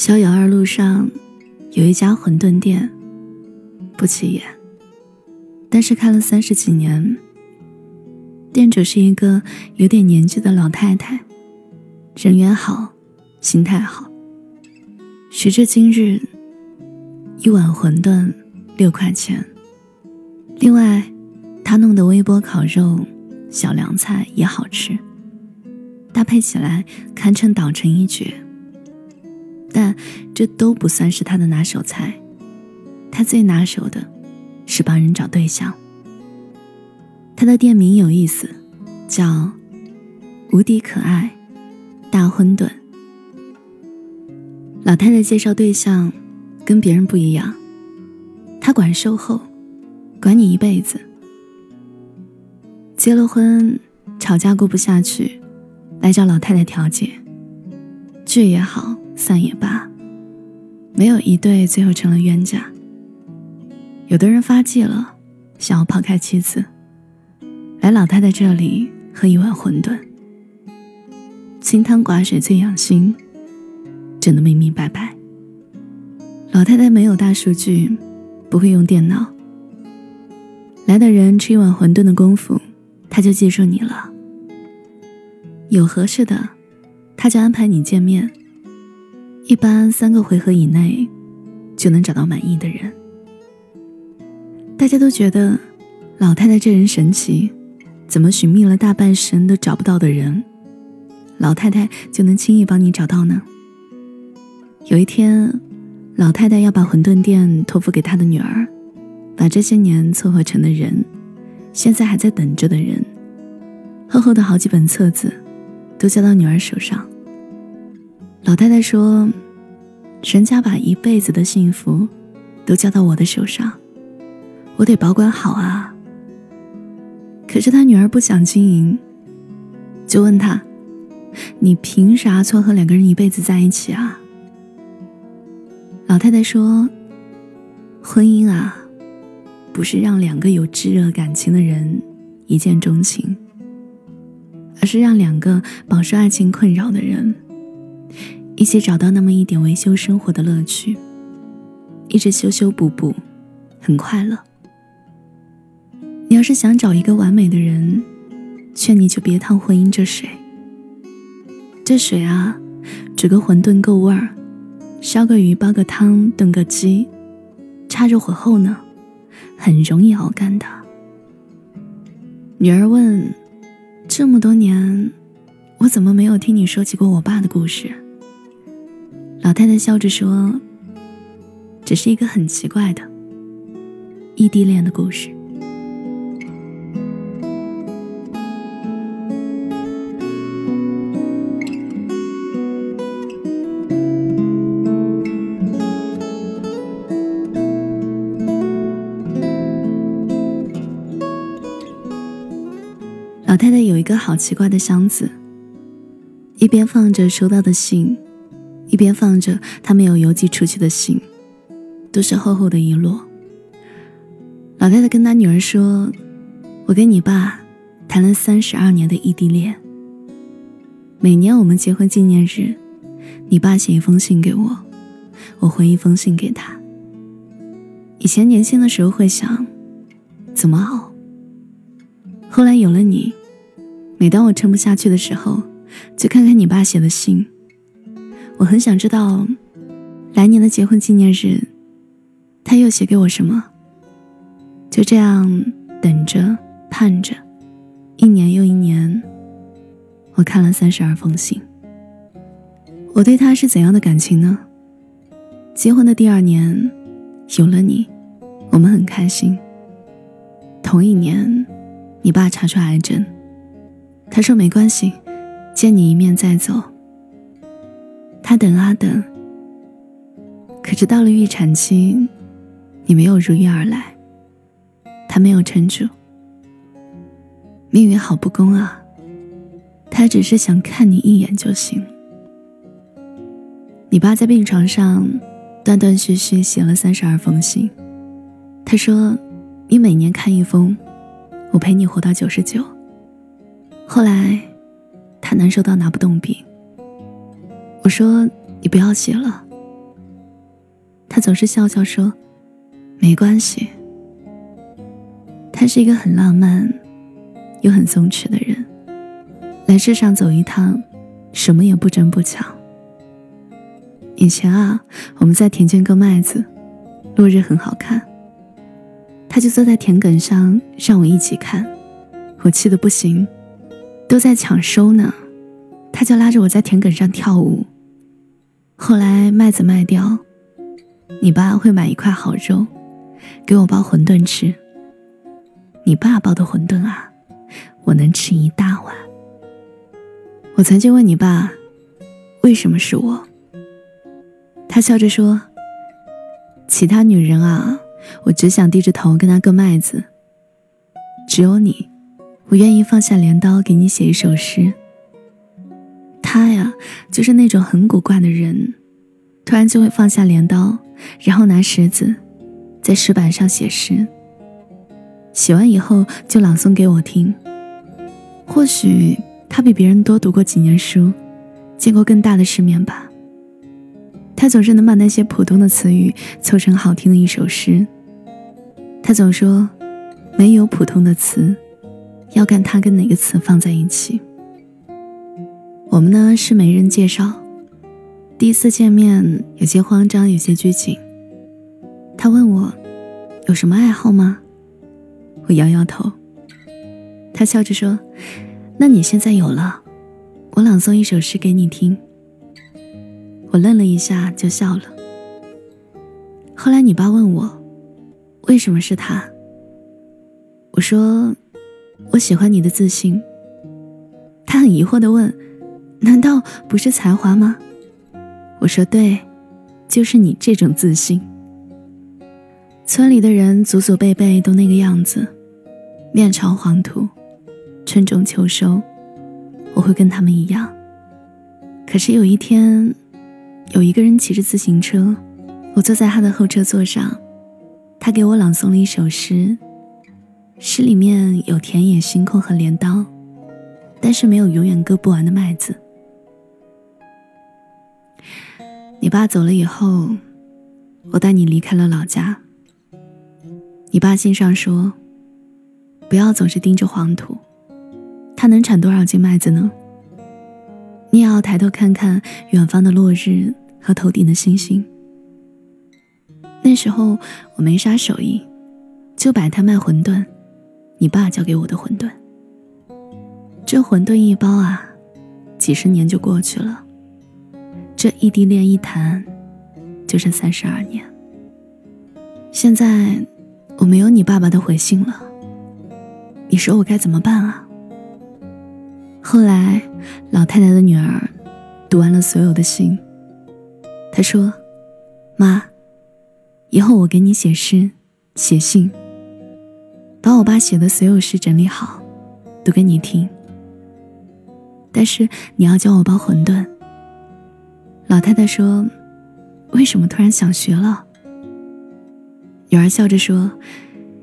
逍遥二路上有一家馄饨店，不起眼，但是开了三十几年。店主是一个有点年纪的老太太，人缘好，心态好。时至今日，一碗馄饨六块钱。另外，她弄的微波烤肉、小凉菜也好吃，搭配起来堪称岛城一绝。但这都不算是他的拿手菜，他最拿手的是帮人找对象。他的店名有意思，叫“无敌可爱大馄饨”。老太太介绍对象跟别人不一样，她管售后，管你一辈子。结了婚，吵架过不下去，来找老太太调解，聚也好。散也罢，没有一对最后成了冤家。有的人发迹了，想要抛开妻子，来老太太这里喝一碗馄饨。清汤寡水最养心，整得明明白白。老太太没有大数据，不会用电脑。来的人吃一碗馄饨的功夫，他就记住你了。有合适的，他就安排你见面。一般三个回合以内，就能找到满意的人。大家都觉得老太太这人神奇，怎么寻觅了大半生都找不到的人，老太太就能轻易帮你找到呢？有一天，老太太要把馄饨店托付给她的女儿，把这些年凑合成的人，现在还在等着的人，厚厚的好几本册子，都交到女儿手上。老太太说：“人家把一辈子的幸福都交到我的手上，我得保管好啊。”可是他女儿不想经营，就问他：“你凭啥撮合两个人一辈子在一起啊？”老太太说：“婚姻啊，不是让两个有炙热感情的人一见钟情，而是让两个饱受爱情困扰的人。”一起找到那么一点维修生活的乐趣，一直修修补补，很快乐。你要是想找一个完美的人，劝你就别趟婚姻这水。这水啊，煮个馄饨够味儿，烧个鱼煲个汤炖个鸡，插着火候呢，很容易熬干的。女儿问：这么多年，我怎么没有听你说起过我爸的故事？老太太笑着说：“只是一个很奇怪的异地恋的故事。”老太太有一个好奇怪的箱子，一边放着收到的信。一边放着他没有邮寄出去的信，都是厚厚的一摞。老太太跟她女儿说：“我跟你爸谈了三十二年的异地恋。每年我们结婚纪念日，你爸写一封信给我，我回一封信给他。以前年轻的时候会想，怎么熬？后来有了你，每当我撑不下去的时候，就看看你爸写的信。”我很想知道，来年的结婚纪念日，他又写给我什么。就这样等着盼着，一年又一年，我看了三十二封信。我对他是怎样的感情呢？结婚的第二年，有了你，我们很开心。同一年，你爸查出癌症，他说没关系，见你一面再走。他等啊等，可是到了预产期，你没有如约而来，他没有撑住。命运好不公啊！他只是想看你一眼就行。你爸在病床上断断续续写了三十二封信，他说：“你每年看一封，我陪你活到九十九。”后来，他难受到拿不动笔。我说：“你不要写了，他总是笑笑说：“没关系。”他是一个很浪漫又很松弛的人，来世上走一趟，什么也不争不抢。以前啊，我们在田间割麦子，落日很好看，他就坐在田埂上让我一起看，我气得不行，都在抢收呢，他就拉着我在田埂上跳舞。后来麦子卖掉，你爸会买一块好肉，给我包馄饨吃。你爸包的馄饨啊，我能吃一大碗。我曾经问你爸，为什么是我？他笑着说：“其他女人啊，我只想低着头跟他割麦子。只有你，我愿意放下镰刀给你写一首诗。”他呀，就是那种很古怪的人，突然就会放下镰刀，然后拿石子在石板上写诗。写完以后就朗诵给我听。或许他比别人多读过几年书，见过更大的世面吧。他总是能把那些普通的词语凑成好听的一首诗。他总说，没有普通的词，要看他跟哪个词放在一起。我们呢是媒人介绍，第一次见面有些慌张，有些拘谨。他问我有什么爱好吗？我摇摇头。他笑着说：“那你现在有了，我朗诵一首诗给你听。”我愣了一下，就笑了。后来你爸问我，为什么是他？我说：“我喜欢你的自信。”他很疑惑的问。难道不是才华吗？我说对，就是你这种自信。村里的人祖祖辈辈都那个样子，面朝黄土，春种秋收，我会跟他们一样。可是有一天，有一个人骑着自行车，我坐在他的后车座上，他给我朗诵了一首诗，诗里面有田野、星空和镰刀，但是没有永远割不完的麦子。你爸走了以后，我带你离开了老家。你爸信上说：“不要总是盯着黄土，它能产多少斤麦子呢？你也要抬头看看远方的落日和头顶的星星。”那时候我没啥手艺，就摆摊卖馄饨。你爸教给我的馄饨，这馄饨一包啊，几十年就过去了。这异地恋一谈，就是三十二年。现在我没有你爸爸的回信了，你说我该怎么办啊？后来老太太的女儿读完了所有的信，她说：“妈，以后我给你写诗、写信，把我爸写的所有诗整理好，读给你听。但是你要教我包馄饨。”老太太说：“为什么突然想学了？”女儿笑着说：“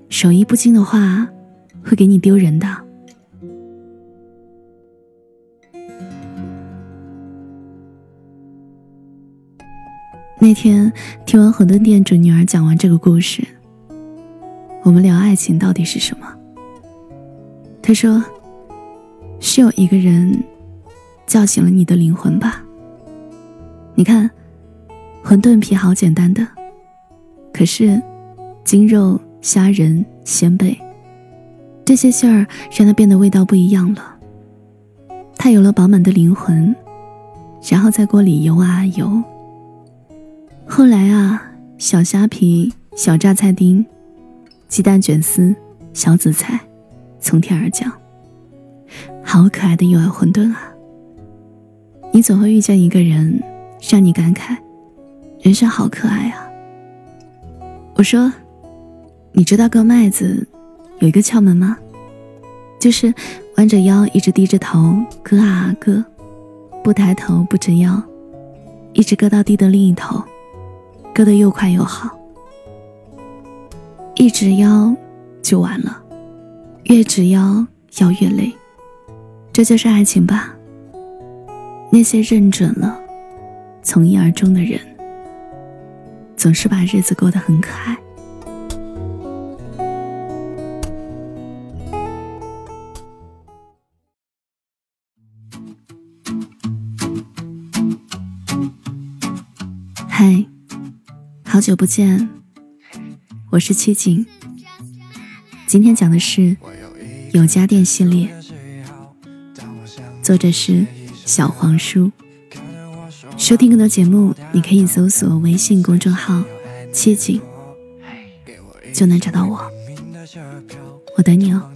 手艺不精的话，会给你丢人的。”那天听完馄饨店主女儿讲完这个故事，我们聊爱情到底是什么。他说：“是有一个人叫醒了你的灵魂吧。”你看，馄饨皮好简单的，可是精肉、虾仁、鲜贝这些馅儿让它变得味道不一样了。它有了饱满的灵魂，然后在锅里游啊游。后来啊，小虾皮、小榨菜丁、鸡蛋卷丝、小紫菜从天而降，好可爱的幼儿馄饨啊！你总会遇见一个人。让你感慨，人生好可爱啊！我说，你知道割麦子有一个窍门吗？就是弯着腰，一直低着头割啊割，不抬头不直腰，一直割到地的另一头，割得又快又好。一直腰就完了，越直腰腰越累，这就是爱情吧？那些认准了。从一而终的人，总是把日子过得很可爱。嗨，好久不见，我是七景。今天讲的是有家电系列，作者是小黄书。收听更多节目，你可以搜索微信公众号“七景”，就能找到我。我等你哦。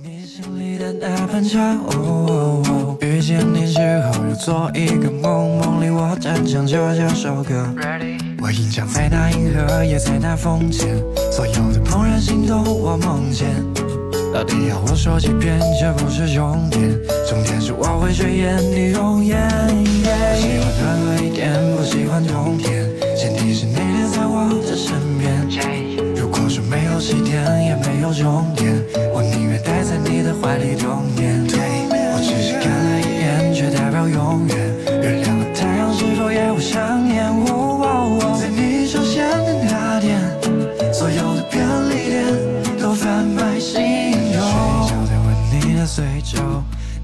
我我印象在那银河，也在那风间，所有的怦然心动，我梦见。到底要我说几遍？这不是重点，重点是我会追眼你容颜。喜欢暖和一点，不喜欢冬天，前提是那天在我的身边。如果说没有起点，也没有终点，我宁愿待在你的怀里冬眠。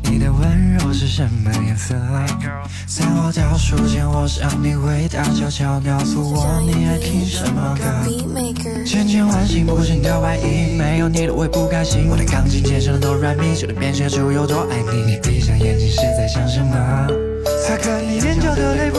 你的温柔是什么颜色？在我倒数前，我想你回答，悄悄告诉我你爱听什么歌。千千万幸不心跳百亿，没有你的我也不开心。我的钢琴键上的哆来咪，就能变写出有多爱你。你闭上眼睛是在想什么？擦干你眼角的泪，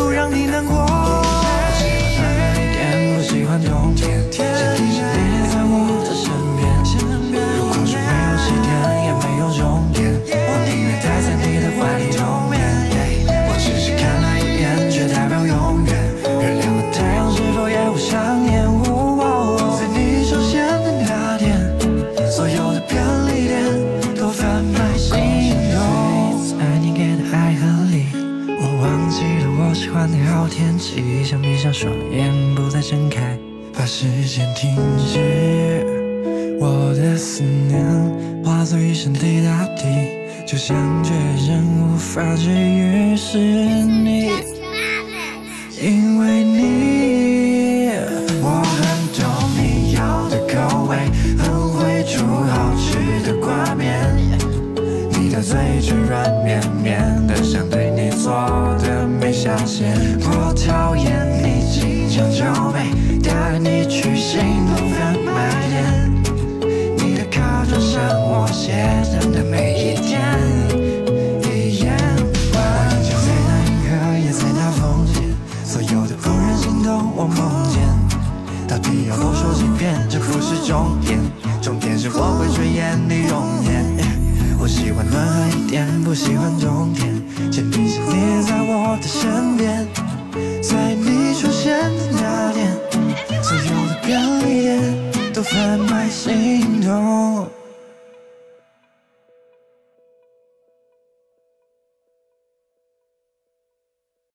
好天气想闭上双眼，不再睁开，把时间停止。我的思念化作一声滴答滴，就像绝人无法治愈是你，因为你，我很懂你要的口味，很会煮好吃的挂面，你的嘴唇软绵绵的，像对我的美像鲜我讨厌你经常皱眉带你去心动的卖店你的课桌上我写的每一天一眼万年我吟唱在那银河也在那风间所有的怦然心动我梦见到底要多说几遍这不是重点重点是我会垂涎你容颜我喜欢暖和一点不喜欢冬天。前提是你在我的身边。在你出现的那天，所有的便利店都贩卖心动。